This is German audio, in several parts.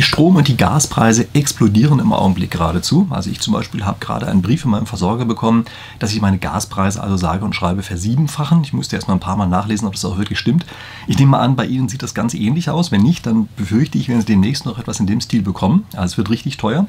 Die Strom- und die Gaspreise explodieren im Augenblick geradezu. Also ich zum Beispiel habe gerade einen Brief von meinem Versorger bekommen, dass ich meine Gaspreise also sage und schreibe versiebenfachen. Ich musste erst mal ein paar Mal nachlesen, ob das auch wirklich stimmt. Ich nehme mal an, bei Ihnen sieht das ganz ähnlich aus. Wenn nicht, dann befürchte ich, wenn Sie demnächst noch etwas in dem Stil bekommen. Also es wird richtig teuer.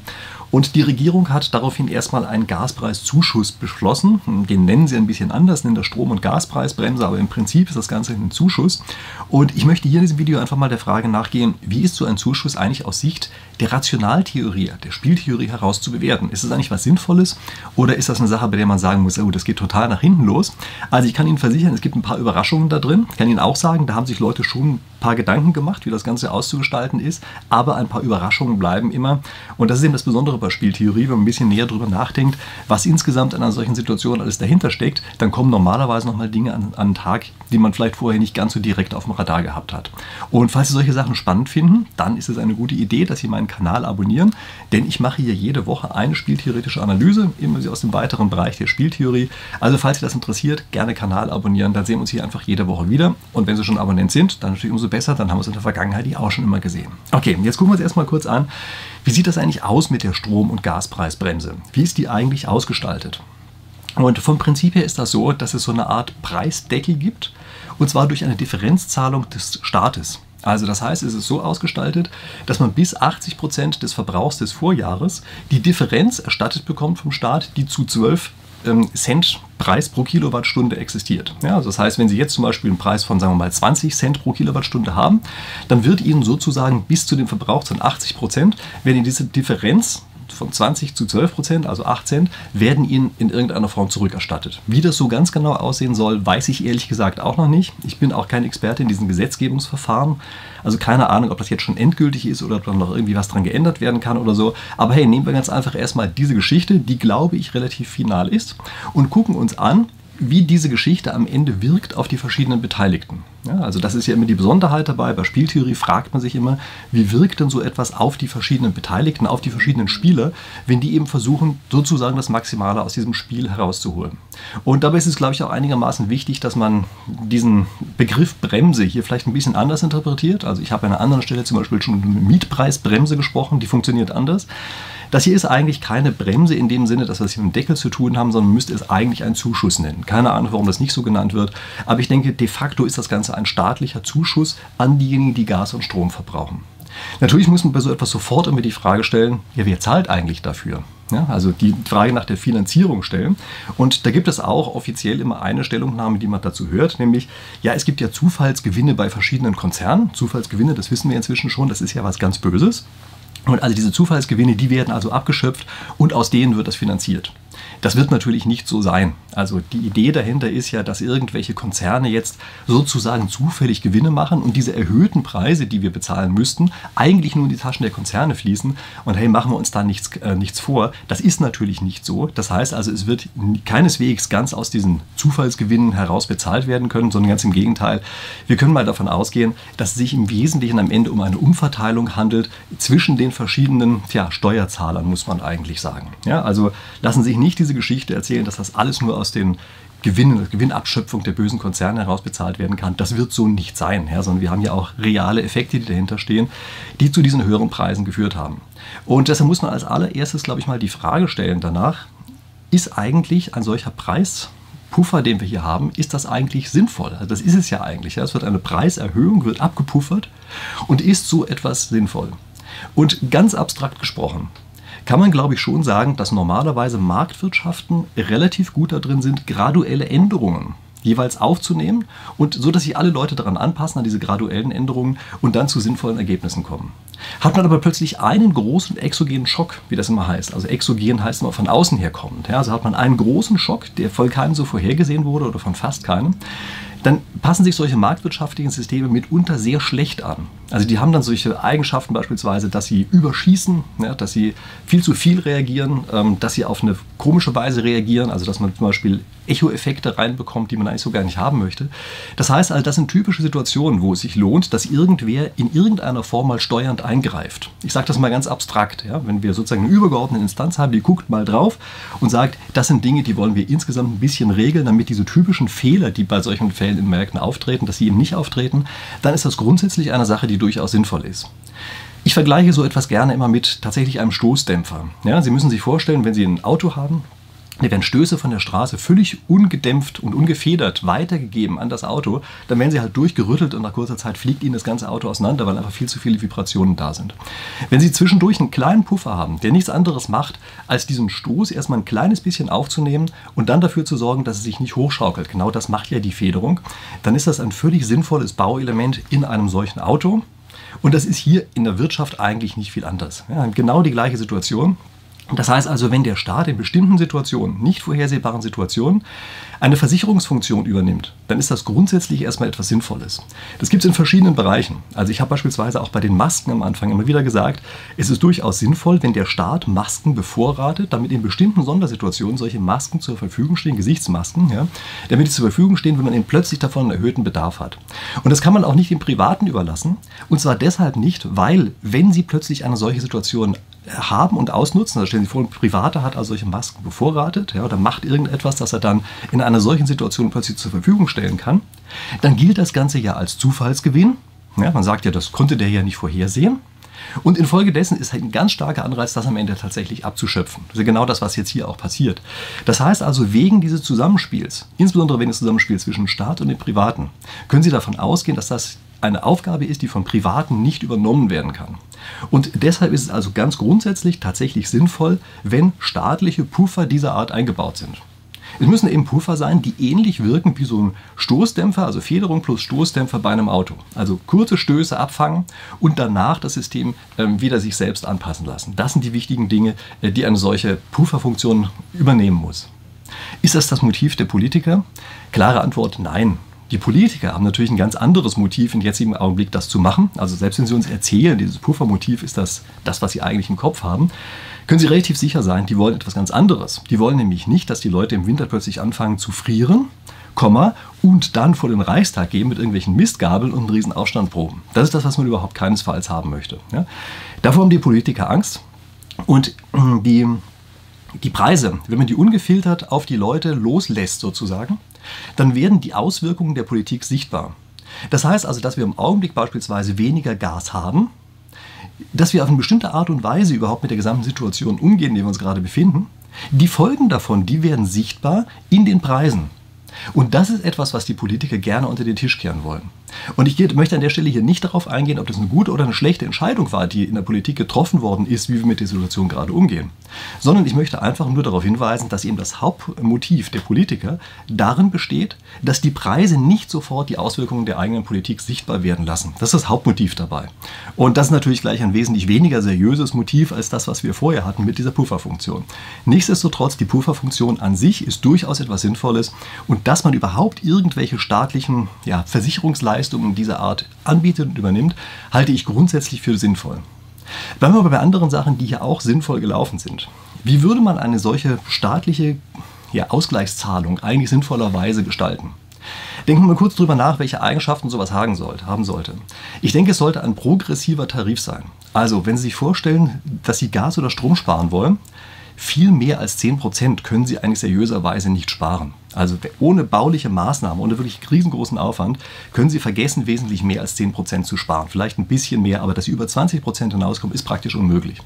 Und die Regierung hat daraufhin erstmal einen Gaspreiszuschuss beschlossen. Den nennen sie ein bisschen anders, nennen das Strom- und Gaspreisbremse, aber im Prinzip ist das Ganze ein Zuschuss. Und ich möchte hier in diesem Video einfach mal der Frage nachgehen, wie ist so ein Zuschuss eigentlich aus Sicht der Rationaltheorie, der Spieltheorie heraus zu bewerten? Ist das eigentlich was Sinnvolles oder ist das eine Sache, bei der man sagen muss, oh, das geht total nach hinten los? Also ich kann Ihnen versichern, es gibt ein paar Überraschungen da drin. Ich kann Ihnen auch sagen, da haben sich Leute schon ein paar Gedanken gemacht, wie das Ganze auszugestalten ist, aber ein paar Überraschungen bleiben immer. Und das ist eben das Besondere bei Spieltheorie, wenn man ein bisschen näher drüber nachdenkt, was insgesamt in einer solchen Situation alles dahinter steckt, dann kommen normalerweise nochmal Dinge an, an den Tag, die man vielleicht vorher nicht ganz so direkt auf dem Radar gehabt hat. Und falls Sie solche Sachen spannend finden, dann ist es eine gute Idee, dass Sie meinen Kanal abonnieren, denn ich mache hier jede Woche eine spieltheoretische Analyse, immer aus dem weiteren Bereich der Spieltheorie. Also falls Sie das interessiert, gerne Kanal abonnieren, dann sehen wir uns hier einfach jede Woche wieder. Und wenn Sie schon Abonnent sind, dann natürlich umso besser, dann haben wir es in der Vergangenheit die auch schon immer gesehen. Okay, jetzt gucken wir uns erstmal kurz an, wie sieht das eigentlich aus mit der Strom- und Gaspreisbremse? Wie ist die eigentlich ausgestaltet? Und vom Prinzip her ist das so, dass es so eine Art Preisdeckel gibt, und zwar durch eine Differenzzahlung des Staates. Also das heißt, es ist so ausgestaltet, dass man bis 80 Prozent des Verbrauchs des Vorjahres die Differenz erstattet bekommt vom Staat, die zu 12 ähm, Cent Preis pro Kilowattstunde existiert. Ja, also das heißt, wenn Sie jetzt zum Beispiel einen Preis von, sagen wir mal, 20 Cent pro Kilowattstunde haben, dann wird Ihnen sozusagen bis zu dem Verbrauch von 80 Prozent, wenn Ihnen diese Differenz von 20 zu 12 Prozent, also 8 Cent, werden Ihnen in irgendeiner Form zurückerstattet. Wie das so ganz genau aussehen soll, weiß ich ehrlich gesagt auch noch nicht. Ich bin auch kein Experte in diesen Gesetzgebungsverfahren. Also keine Ahnung, ob das jetzt schon endgültig ist oder ob da noch irgendwie was dran geändert werden kann oder so. Aber hey, nehmen wir ganz einfach erstmal diese Geschichte, die glaube ich relativ final ist, und gucken uns an, wie diese Geschichte am Ende wirkt auf die verschiedenen Beteiligten. Ja, also das ist ja immer die Besonderheit dabei. Bei Spieltheorie fragt man sich immer, wie wirkt denn so etwas auf die verschiedenen Beteiligten, auf die verschiedenen Spieler, wenn die eben versuchen, sozusagen das Maximale aus diesem Spiel herauszuholen. Und dabei ist es, glaube ich, auch einigermaßen wichtig, dass man diesen Begriff Bremse hier vielleicht ein bisschen anders interpretiert. Also ich habe an einer anderen Stelle zum Beispiel schon mit Mietpreisbremse gesprochen, die funktioniert anders. Das hier ist eigentlich keine Bremse in dem Sinne, dass wir es hier mit dem Deckel zu tun haben, sondern müsste es eigentlich einen Zuschuss nennen. Keine Ahnung, warum das nicht so genannt wird, aber ich denke, de facto ist das Ganze ein staatlicher Zuschuss an diejenigen, die Gas und Strom verbrauchen. Natürlich muss man bei so etwas sofort immer die Frage stellen, ja, wer zahlt eigentlich dafür? Ja, also die Frage nach der Finanzierung stellen. Und da gibt es auch offiziell immer eine Stellungnahme, die man dazu hört, nämlich, ja, es gibt ja Zufallsgewinne bei verschiedenen Konzernen. Zufallsgewinne, das wissen wir inzwischen schon, das ist ja was ganz Böses. Und also diese Zufallsgewinne, die werden also abgeschöpft und aus denen wird das finanziert. Das wird natürlich nicht so sein. Also die Idee dahinter ist ja, dass irgendwelche Konzerne jetzt sozusagen zufällig Gewinne machen und diese erhöhten Preise, die wir bezahlen müssten, eigentlich nur in die Taschen der Konzerne fließen. Und hey, machen wir uns da nichts, äh, nichts vor. Das ist natürlich nicht so. Das heißt also, es wird keineswegs ganz aus diesen Zufallsgewinnen heraus bezahlt werden können, sondern ganz im Gegenteil. Wir können mal davon ausgehen, dass es sich im Wesentlichen am Ende um eine Umverteilung handelt zwischen den verschiedenen tja, Steuerzahlern, muss man eigentlich sagen. Ja, also lassen sich nicht diese Geschichte erzählen, dass das alles nur aus den Gewinnen, Gewinnabschöpfung der bösen Konzerne heraus bezahlt werden kann. Das wird so nicht sein, ja, sondern wir haben ja auch reale Effekte, die dahinter stehen, die zu diesen höheren Preisen geführt haben. Und deshalb muss man als allererstes, glaube ich, mal die Frage stellen danach, ist eigentlich ein solcher Preispuffer, den wir hier haben, ist das eigentlich sinnvoll? Also das ist es ja eigentlich. Es wird eine Preiserhöhung, wird abgepuffert und ist so etwas sinnvoll? Und ganz abstrakt gesprochen, kann man, glaube ich, schon sagen, dass normalerweise Marktwirtschaften relativ gut darin sind, graduelle Änderungen jeweils aufzunehmen und so, dass sich alle Leute daran anpassen, an diese graduellen Änderungen und dann zu sinnvollen Ergebnissen kommen. Hat man aber plötzlich einen großen exogenen Schock, wie das immer heißt, also exogen heißt immer von außen herkommend, ja, also hat man einen großen Schock, der voll keinem so vorhergesehen wurde oder von fast keinem, dann passen sich solche marktwirtschaftlichen Systeme mitunter sehr schlecht an. Also die haben dann solche Eigenschaften beispielsweise, dass sie überschießen, ja, dass sie viel zu viel reagieren, ähm, dass sie auf eine komische Weise reagieren, also dass man zum Beispiel Echo-Effekte reinbekommt, die man eigentlich so gar nicht haben möchte. Das heißt also, das sind typische Situationen, wo es sich lohnt, dass irgendwer in irgendeiner Form mal steuernd eingreift. Ich sage das mal ganz abstrakt. Ja? Wenn wir sozusagen eine übergeordnete Instanz haben, die guckt mal drauf und sagt, das sind Dinge, die wollen wir insgesamt ein bisschen regeln, damit diese typischen Fehler, die bei solchen Fällen in Märkten auftreten, dass sie eben nicht auftreten, dann ist das grundsätzlich eine Sache, die durchaus sinnvoll ist. Ich vergleiche so etwas gerne immer mit tatsächlich einem Stoßdämpfer. Ja, Sie müssen sich vorstellen, wenn Sie ein Auto haben, da werden Stöße von der Straße völlig ungedämpft und ungefedert weitergegeben an das Auto. Dann werden sie halt durchgerüttelt und nach kurzer Zeit fliegt ihnen das ganze Auto auseinander, weil einfach viel zu viele Vibrationen da sind. Wenn sie zwischendurch einen kleinen Puffer haben, der nichts anderes macht, als diesen Stoß erstmal ein kleines bisschen aufzunehmen und dann dafür zu sorgen, dass es sich nicht hochschaukelt, genau das macht ja die Federung, dann ist das ein völlig sinnvolles Bauelement in einem solchen Auto. Und das ist hier in der Wirtschaft eigentlich nicht viel anders. Ja, genau die gleiche Situation. Das heißt also, wenn der Staat in bestimmten Situationen, nicht vorhersehbaren Situationen, eine Versicherungsfunktion übernimmt, dann ist das grundsätzlich erstmal etwas Sinnvolles. Das gibt es in verschiedenen Bereichen. Also ich habe beispielsweise auch bei den Masken am Anfang immer wieder gesagt, es ist durchaus sinnvoll, wenn der Staat Masken bevorratet, damit in bestimmten Sondersituationen solche Masken zur Verfügung stehen, Gesichtsmasken, ja, damit sie zur Verfügung stehen, wenn man eben plötzlich davon einen erhöhten Bedarf hat. Und das kann man auch nicht dem Privaten überlassen. Und zwar deshalb nicht, weil wenn Sie plötzlich eine solche Situation haben und ausnutzen. Da stellen Sie vor, ein Privater hat also solche Masken bevorratet ja, oder macht irgendetwas, das er dann in einer solchen Situation plötzlich zur Verfügung stellen kann. Dann gilt das Ganze ja als Zufallsgewinn. Ja, man sagt ja, das konnte der ja nicht vorhersehen. Und infolgedessen ist halt ein ganz starker Anreiz, das am Ende tatsächlich abzuschöpfen. Das ist ja genau das, was jetzt hier auch passiert. Das heißt also, wegen dieses Zusammenspiels, insbesondere wegen des Zusammenspiels zwischen Staat und den Privaten, können Sie davon ausgehen, dass das eine Aufgabe ist, die von Privaten nicht übernommen werden kann. Und deshalb ist es also ganz grundsätzlich tatsächlich sinnvoll, wenn staatliche Puffer dieser Art eingebaut sind. Es müssen eben Puffer sein, die ähnlich wirken wie so ein Stoßdämpfer, also Federung plus Stoßdämpfer bei einem Auto. Also kurze Stöße abfangen und danach das System ähm, wieder sich selbst anpassen lassen. Das sind die wichtigen Dinge, äh, die eine solche Pufferfunktion übernehmen muss. Ist das das Motiv der Politiker? Klare Antwort, nein. Die Politiker haben natürlich ein ganz anderes Motiv im jetzigen Augenblick, das zu machen. Also selbst wenn sie uns erzählen, dieses Puffermotiv ist das, das, was sie eigentlich im Kopf haben, können Sie relativ sicher sein, die wollen etwas ganz anderes. Die wollen nämlich nicht, dass die Leute im Winter plötzlich anfangen zu frieren, Komma, und dann vor den Reichstag gehen mit irgendwelchen Mistgabeln und einen riesen Aufstand proben. Das ist das, was man überhaupt keinesfalls haben möchte. Ja? Davor haben die Politiker Angst und die, die Preise, wenn man die ungefiltert auf die Leute loslässt sozusagen, dann werden die Auswirkungen der Politik sichtbar. Das heißt also, dass wir im Augenblick beispielsweise weniger Gas haben, dass wir auf eine bestimmte Art und Weise überhaupt mit der gesamten Situation umgehen, in der wir uns gerade befinden. Die Folgen davon, die werden sichtbar in den Preisen. Und das ist etwas, was die Politiker gerne unter den Tisch kehren wollen. Und ich möchte an der Stelle hier nicht darauf eingehen, ob das eine gute oder eine schlechte Entscheidung war, die in der Politik getroffen worden ist, wie wir mit der Situation gerade umgehen. Sondern ich möchte einfach nur darauf hinweisen, dass eben das Hauptmotiv der Politiker darin besteht, dass die Preise nicht sofort die Auswirkungen der eigenen Politik sichtbar werden lassen. Das ist das Hauptmotiv dabei. Und das ist natürlich gleich ein wesentlich weniger seriöses Motiv als das, was wir vorher hatten mit dieser Pufferfunktion. Nichtsdestotrotz, die Pufferfunktion an sich ist durchaus etwas Sinnvolles und dass man überhaupt irgendwelche staatlichen ja, Versicherungsleistungen Leistungen dieser Art anbietet und übernimmt, halte ich grundsätzlich für sinnvoll. Bleiben wir aber bei anderen Sachen, die hier auch sinnvoll gelaufen sind. Wie würde man eine solche staatliche ja, Ausgleichszahlung eigentlich sinnvollerweise gestalten? Denken wir mal kurz darüber nach, welche Eigenschaften sowas haben sollte. Ich denke, es sollte ein progressiver Tarif sein. Also, wenn Sie sich vorstellen, dass Sie Gas oder Strom sparen wollen, viel mehr als 10% können Sie eigentlich seriöserweise nicht sparen. Also ohne bauliche Maßnahmen, ohne wirklich riesengroßen Aufwand, können Sie vergessen, wesentlich mehr als 10% zu sparen. Vielleicht ein bisschen mehr, aber dass Sie über 20% hinauskommen, ist praktisch unmöglich.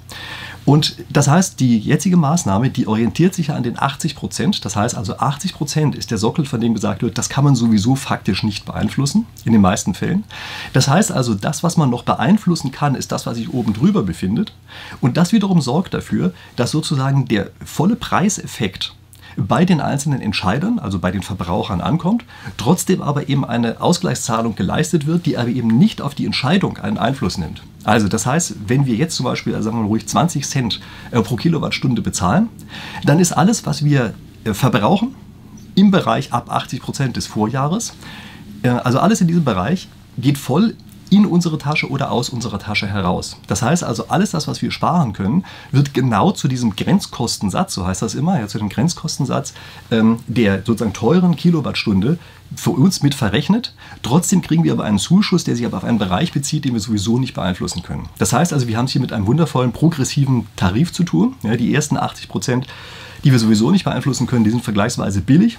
Und das heißt, die jetzige Maßnahme, die orientiert sich ja an den 80 Prozent. Das heißt also, 80 Prozent ist der Sockel, von dem gesagt wird, das kann man sowieso faktisch nicht beeinflussen, in den meisten Fällen. Das heißt also, das, was man noch beeinflussen kann, ist das, was sich oben drüber befindet. Und das wiederum sorgt dafür, dass sozusagen der volle Preiseffekt bei den einzelnen Entscheidern, also bei den Verbrauchern ankommt, trotzdem aber eben eine Ausgleichszahlung geleistet wird, die aber eben nicht auf die Entscheidung einen Einfluss nimmt. Also das heißt, wenn wir jetzt zum Beispiel, also sagen wir mal ruhig 20 Cent äh, pro Kilowattstunde bezahlen, dann ist alles, was wir äh, verbrauchen, im Bereich ab 80 Prozent des Vorjahres, äh, also alles in diesem Bereich, geht voll in unsere Tasche oder aus unserer Tasche heraus. Das heißt also, alles das, was wir sparen können, wird genau zu diesem Grenzkostensatz, so heißt das immer, ja, zu dem Grenzkostensatz ähm, der sozusagen teuren Kilowattstunde für uns mit verrechnet. Trotzdem kriegen wir aber einen Zuschuss, der sich aber auf einen Bereich bezieht, den wir sowieso nicht beeinflussen können. Das heißt also, wir haben es hier mit einem wundervollen progressiven Tarif zu tun. Ja, die ersten 80 Prozent, die wir sowieso nicht beeinflussen können, die sind vergleichsweise billig.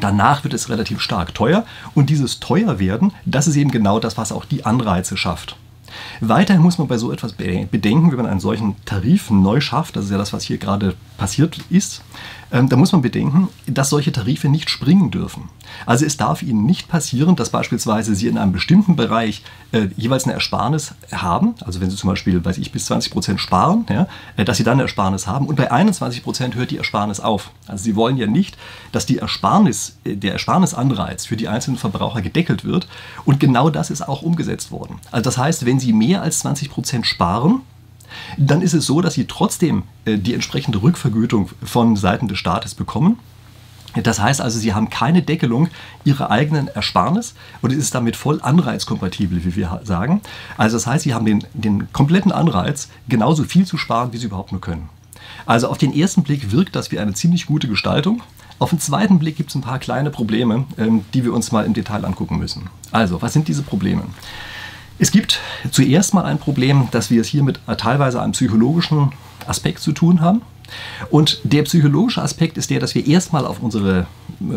Danach wird es relativ stark teuer und dieses Teuerwerden, das ist eben genau das, was auch die Anreize schafft. Weiterhin muss man bei so etwas bedenken, wenn man einen solchen Tarif neu schafft, das ist ja das, was hier gerade passiert ist, ähm, da muss man bedenken, dass solche Tarife nicht springen dürfen. Also es darf Ihnen nicht passieren, dass beispielsweise Sie in einem bestimmten Bereich äh, jeweils eine Ersparnis haben, also wenn Sie zum Beispiel, weiß ich, bis 20 Prozent sparen, ja, äh, dass Sie dann eine Ersparnis haben und bei 21 Prozent hört die Ersparnis auf. Also Sie wollen ja nicht, dass die Ersparnis, äh, der Ersparnisanreiz für die einzelnen Verbraucher gedeckelt wird und genau das ist auch umgesetzt worden. Also das heißt, wenn Sie mehr als 20 Prozent sparen, dann ist es so, dass sie trotzdem äh, die entsprechende Rückvergütung von Seiten des Staates bekommen. Das heißt also, sie haben keine Deckelung ihrer eigenen Ersparnis und es ist damit voll anreizkompatibel, wie wir sagen. Also das heißt, sie haben den, den kompletten Anreiz, genauso viel zu sparen, wie sie überhaupt nur können. Also auf den ersten Blick wirkt das wie eine ziemlich gute Gestaltung. Auf den zweiten Blick gibt es ein paar kleine Probleme, ähm, die wir uns mal im Detail angucken müssen. Also, was sind diese Probleme? Es gibt zuerst mal ein Problem, dass wir es hier mit teilweise einem psychologischen Aspekt zu tun haben. Und der psychologische Aspekt ist der, dass wir erstmal auf unsere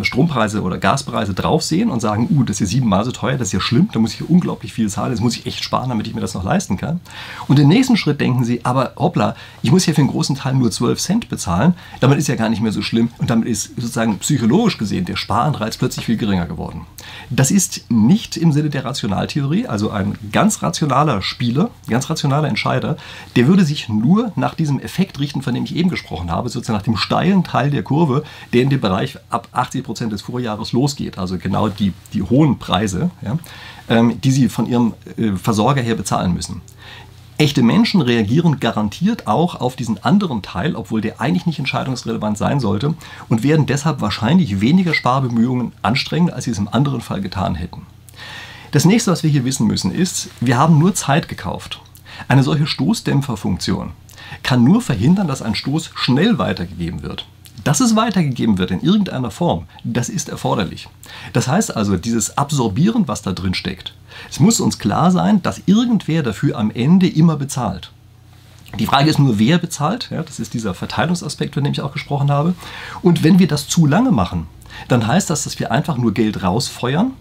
Strompreise oder Gaspreise draufsehen und sagen, uh, das ist ja siebenmal so teuer, das ist ja schlimm, da muss ich unglaublich viel zahlen, das muss ich echt sparen, damit ich mir das noch leisten kann. Und im nächsten Schritt denken sie, aber hoppla, ich muss ja für einen großen Teil nur 12 Cent bezahlen, damit ist ja gar nicht mehr so schlimm und damit ist sozusagen psychologisch gesehen der Sparanreiz plötzlich viel geringer geworden. Das ist nicht im Sinne der Rationaltheorie, also ein ganz rationaler Spieler, ganz rationaler Entscheider, der würde sich nur nach diesem Effekt richten, von dem ich eben gesprochen habe, sozusagen nach dem steilen Teil der Kurve, der in dem Bereich ab 80 Prozent des Vorjahres losgeht. Also genau die, die hohen Preise, ja, ähm, die sie von ihrem äh, Versorger her bezahlen müssen. Echte Menschen reagieren garantiert auch auf diesen anderen Teil, obwohl der eigentlich nicht entscheidungsrelevant sein sollte, und werden deshalb wahrscheinlich weniger Sparbemühungen anstrengen, als sie es im anderen Fall getan hätten. Das nächste, was wir hier wissen müssen, ist, wir haben nur Zeit gekauft. Eine solche Stoßdämpferfunktion kann nur verhindern, dass ein Stoß schnell weitergegeben wird. Dass es weitergegeben wird in irgendeiner Form, das ist erforderlich. Das heißt also, dieses Absorbieren, was da drin steckt, es muss uns klar sein, dass irgendwer dafür am Ende immer bezahlt. Die Frage ist nur, wer bezahlt. Ja, das ist dieser Verteilungsaspekt, von dem ich auch gesprochen habe. Und wenn wir das zu lange machen, dann heißt das, dass wir einfach nur Geld rausfeuern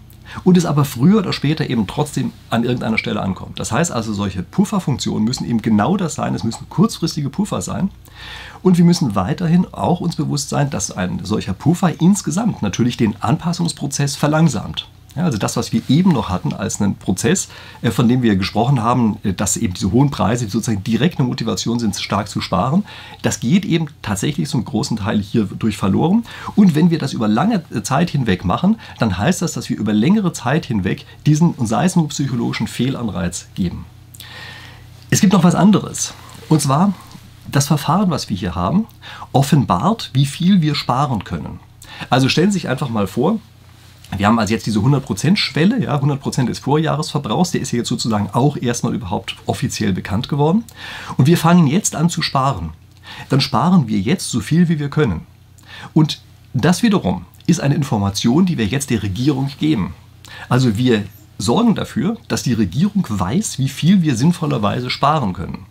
und es aber früher oder später eben trotzdem an irgendeiner Stelle ankommt. Das heißt also, solche Pufferfunktionen müssen eben genau das sein. Es müssen kurzfristige Puffer sein. Und wir müssen weiterhin auch uns bewusst sein, dass ein solcher Puffer insgesamt natürlich den Anpassungsprozess verlangsamt. Ja, also das, was wir eben noch hatten als einen Prozess, äh, von dem wir gesprochen haben, äh, dass eben diese hohen Preise sozusagen direkt eine Motivation sind, stark zu sparen, das geht eben tatsächlich zum großen Teil hier durch verloren. Und wenn wir das über lange Zeit hinweg machen, dann heißt das, dass wir über längere Zeit hinweg diesen, sei es nur psychologischen Fehlanreiz geben. Es gibt noch was anderes. Und zwar, das Verfahren, was wir hier haben, offenbart, wie viel wir sparen können. Also stellen Sie sich einfach mal vor, wir haben also jetzt diese 100%-Schwelle, ja, 100% des Vorjahresverbrauchs, der ist jetzt sozusagen auch erstmal überhaupt offiziell bekannt geworden. Und wir fangen jetzt an zu sparen. Dann sparen wir jetzt so viel, wie wir können. Und das wiederum ist eine Information, die wir jetzt der Regierung geben. Also wir sorgen dafür, dass die Regierung weiß, wie viel wir sinnvollerweise sparen können.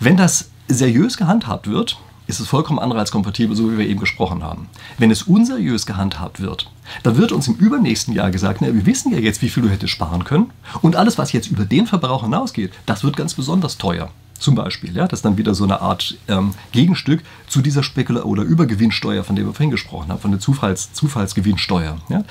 Wenn das seriös gehandhabt wird, ist es vollkommen anreizkompatibel, so wie wir eben gesprochen haben. Wenn es unseriös gehandhabt wird, dann wird uns im übernächsten Jahr gesagt, na, wir wissen ja jetzt, wie viel du hättest sparen können. Und alles, was jetzt über den Verbrauch hinausgeht, das wird ganz besonders teuer. Zum Beispiel, ja, das ist dann wieder so eine Art ähm, Gegenstück zu dieser Spekula- oder Übergewinnsteuer, von der wir vorhin gesprochen haben, von der Zufalls Zufallsgewinnsteuer. Ja.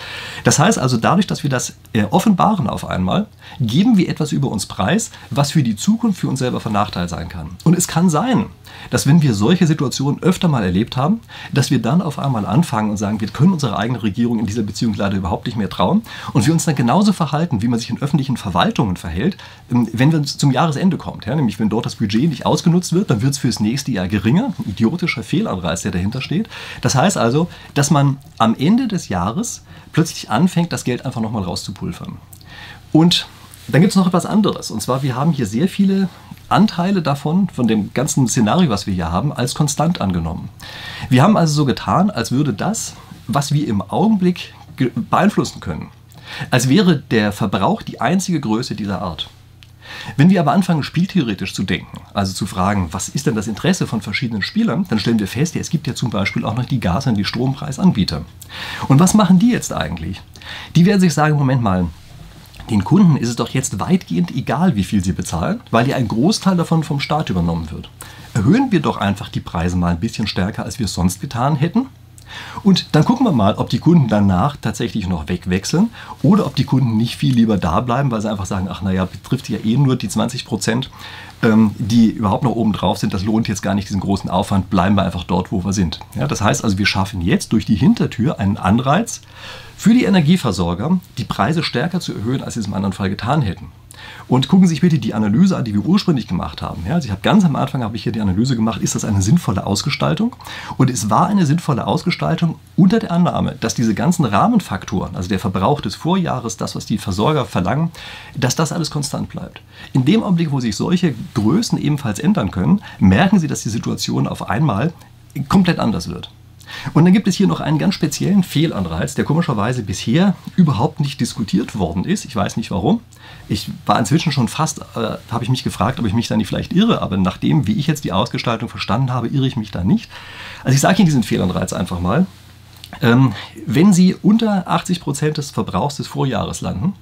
Das heißt also, dadurch, dass wir das äh, offenbaren auf einmal, geben wir etwas über uns preis, was für die Zukunft für uns selber von Nachteil sein kann. Und es kann sein, dass wenn wir solche Situationen öfter mal erlebt haben, dass wir dann auf einmal anfangen und sagen, wir können unsere eigene Regierung in dieser Beziehung leider überhaupt nicht mehr trauen und wir uns dann genauso verhalten, wie man sich in öffentlichen Verwaltungen verhält, ähm, wenn wir zum Jahresende kommt. Ja, nämlich wenn dort das Budget nicht ausgenutzt wird, dann wird es fürs nächste Jahr geringer. Ein idiotischer Fehlanreiz, der dahinter steht. Das heißt also, dass man am Ende des Jahres plötzlich anfängt, das Geld einfach nochmal rauszupulvern. Und dann gibt es noch etwas anderes. Und zwar, wir haben hier sehr viele Anteile davon, von dem ganzen Szenario, was wir hier haben, als konstant angenommen. Wir haben also so getan, als würde das, was wir im Augenblick beeinflussen können, als wäre der Verbrauch die einzige Größe dieser Art. Wenn wir aber anfangen, spieltheoretisch zu denken, also zu fragen, was ist denn das Interesse von verschiedenen Spielern, dann stellen wir fest, ja, es gibt ja zum Beispiel auch noch die Gas- und die Strompreisanbieter. Und was machen die jetzt eigentlich? Die werden sich sagen, Moment mal, Den Kunden ist es doch jetzt weitgehend egal, wie viel sie bezahlen, weil ja ein Großteil davon vom Staat übernommen wird. Erhöhen wir doch einfach die Preise mal ein bisschen stärker, als wir es sonst getan hätten. Und dann gucken wir mal, ob die Kunden danach tatsächlich noch wegwechseln oder ob die Kunden nicht viel lieber da bleiben, weil sie einfach sagen, ach naja, betrifft ja eh nur die 20 Prozent, ähm, die überhaupt noch oben drauf sind. Das lohnt jetzt gar nicht diesen großen Aufwand, bleiben wir einfach dort, wo wir sind. Ja, das heißt also, wir schaffen jetzt durch die Hintertür einen Anreiz für die Energieversorger, die Preise stärker zu erhöhen, als sie es im anderen Fall getan hätten. Und gucken Sie sich bitte die Analyse an, die wir ursprünglich gemacht haben. Ja, also ich habe ganz am Anfang habe ich hier die Analyse gemacht, ist das eine sinnvolle Ausgestaltung? Und es war eine sinnvolle Ausgestaltung unter der Annahme, dass diese ganzen Rahmenfaktoren, also der Verbrauch des Vorjahres, das, was die Versorger verlangen, dass das alles konstant bleibt. In dem Augenblick, wo sich solche Größen ebenfalls ändern können, merken Sie, dass die Situation auf einmal komplett anders wird. Und dann gibt es hier noch einen ganz speziellen Fehlanreiz, der komischerweise bisher überhaupt nicht diskutiert worden ist. Ich weiß nicht warum. Ich war inzwischen schon fast, äh, habe ich mich gefragt, ob ich mich da nicht vielleicht irre, aber nachdem, wie ich jetzt die Ausgestaltung verstanden habe, irre ich mich da nicht. Also ich sage Ihnen diesen Fehlanreiz einfach mal. Ähm, wenn Sie unter 80 Prozent des Verbrauchs des Vorjahres landen,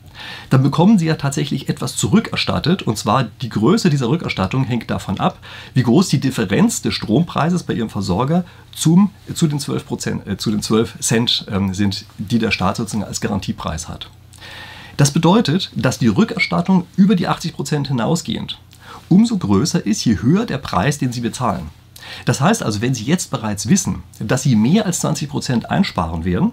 dann bekommen Sie ja tatsächlich etwas zurückerstattet. Und zwar die Größe dieser Rückerstattung hängt davon ab, wie groß die Differenz des Strompreises bei Ihrem Versorger zum, zu, den 12 Prozent, äh, zu den 12 Cent ähm, sind, die der Staat sozusagen als Garantiepreis hat. Das bedeutet, dass die Rückerstattung über die 80 Prozent hinausgehend umso größer ist, je höher der Preis, den Sie bezahlen. Das heißt also, wenn Sie jetzt bereits wissen, dass Sie mehr als 20 Prozent einsparen werden,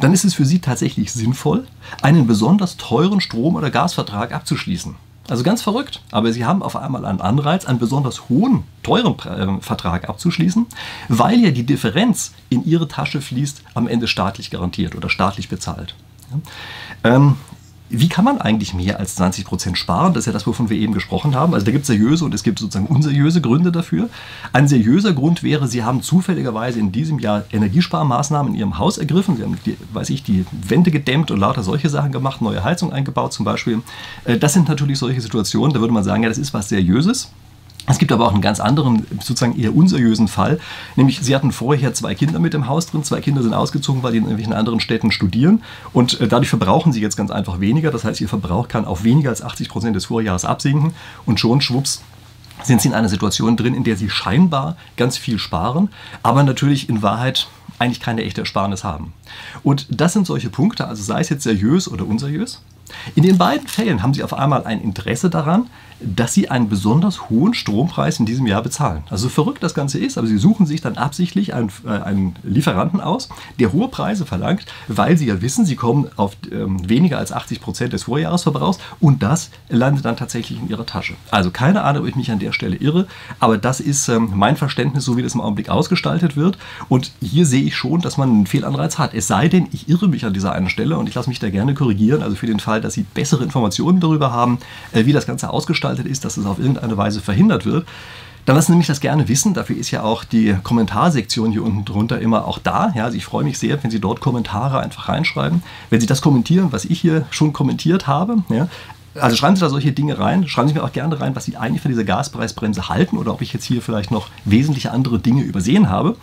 dann ist es für Sie tatsächlich sinnvoll, einen besonders teuren Strom- oder Gasvertrag abzuschließen. Also ganz verrückt. Aber Sie haben auf einmal einen Anreiz, einen besonders hohen, teuren äh, Vertrag abzuschließen, weil ja die Differenz in Ihre Tasche fließt, am Ende staatlich garantiert oder staatlich bezahlt. Ja. Ähm, wie kann man eigentlich mehr als 20 Prozent sparen? Das ist ja das, wovon wir eben gesprochen haben. Also da gibt es seriöse und es gibt sozusagen unseriöse Gründe dafür. Ein seriöser Grund wäre, Sie haben zufälligerweise in diesem Jahr Energiesparmaßnahmen in Ihrem Haus ergriffen. Sie haben, die, weiß ich, die Wände gedämmt und lauter solche Sachen gemacht, neue Heizung eingebaut zum Beispiel. Äh, das sind natürlich solche Situationen, da würde man sagen, ja, das ist was Seriöses. Es gibt aber auch einen ganz anderen, sozusagen eher unseriösen Fall, nämlich sie hatten vorher zwei Kinder mit im Haus drin, zwei Kinder sind ausgezogen, weil die in irgendwelchen anderen Städten studieren. Und äh, dadurch verbrauchen sie jetzt ganz einfach weniger, das heißt ihr Verbrauch kann auf weniger als 80 Prozent des Vorjahres absinken. Und schon schwupps sind sie in einer Situation drin, in der sie scheinbar ganz viel sparen, aber natürlich in Wahrheit eigentlich keine echte Ersparnis haben. Und das sind solche Punkte, also sei es jetzt seriös oder unseriös. In den beiden Fällen haben Sie auf einmal ein Interesse daran, dass Sie einen besonders hohen Strompreis in diesem Jahr bezahlen. Also verrückt das Ganze ist, aber Sie suchen sich dann absichtlich einen, äh, einen Lieferanten aus, der hohe Preise verlangt, weil Sie ja wissen, Sie kommen auf ähm, weniger als 80 Prozent des Vorjahresverbrauchs und das landet dann tatsächlich in Ihrer Tasche. Also keine Ahnung, ob ich mich an der Stelle irre, aber das ist ähm, mein Verständnis, so wie das im Augenblick ausgestaltet wird. Und hier sehe ich schon, dass man einen Fehlanreiz hat. Es sei denn, ich irre mich an dieser einen Stelle und ich lasse mich da gerne korrigieren, also für den Fall, dass Sie bessere Informationen darüber haben, äh, wie das Ganze ausgestaltet ist, dass es auf irgendeine Weise verhindert wird. Dann lassen Sie mich das gerne wissen. Dafür ist ja auch die Kommentarsektion hier unten drunter immer auch da. Ja, also ich freue mich sehr, wenn Sie dort Kommentare einfach reinschreiben. Wenn Sie das kommentieren, was ich hier schon kommentiert habe. Ja, also schreiben Sie da solche Dinge rein. Schreiben Sie mir auch gerne rein, was Sie eigentlich von dieser Gaspreisbremse halten oder ob ich jetzt hier vielleicht noch wesentliche andere Dinge übersehen habe.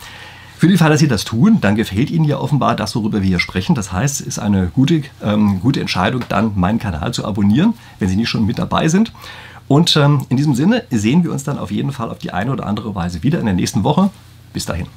Für den Fall, dass Sie das tun, dann gefällt Ihnen ja offenbar das, worüber wir hier sprechen. Das heißt, es ist eine gute, ähm, gute Entscheidung, dann meinen Kanal zu abonnieren, wenn Sie nicht schon mit dabei sind. Und ähm, in diesem Sinne sehen wir uns dann auf jeden Fall auf die eine oder andere Weise wieder in der nächsten Woche. Bis dahin.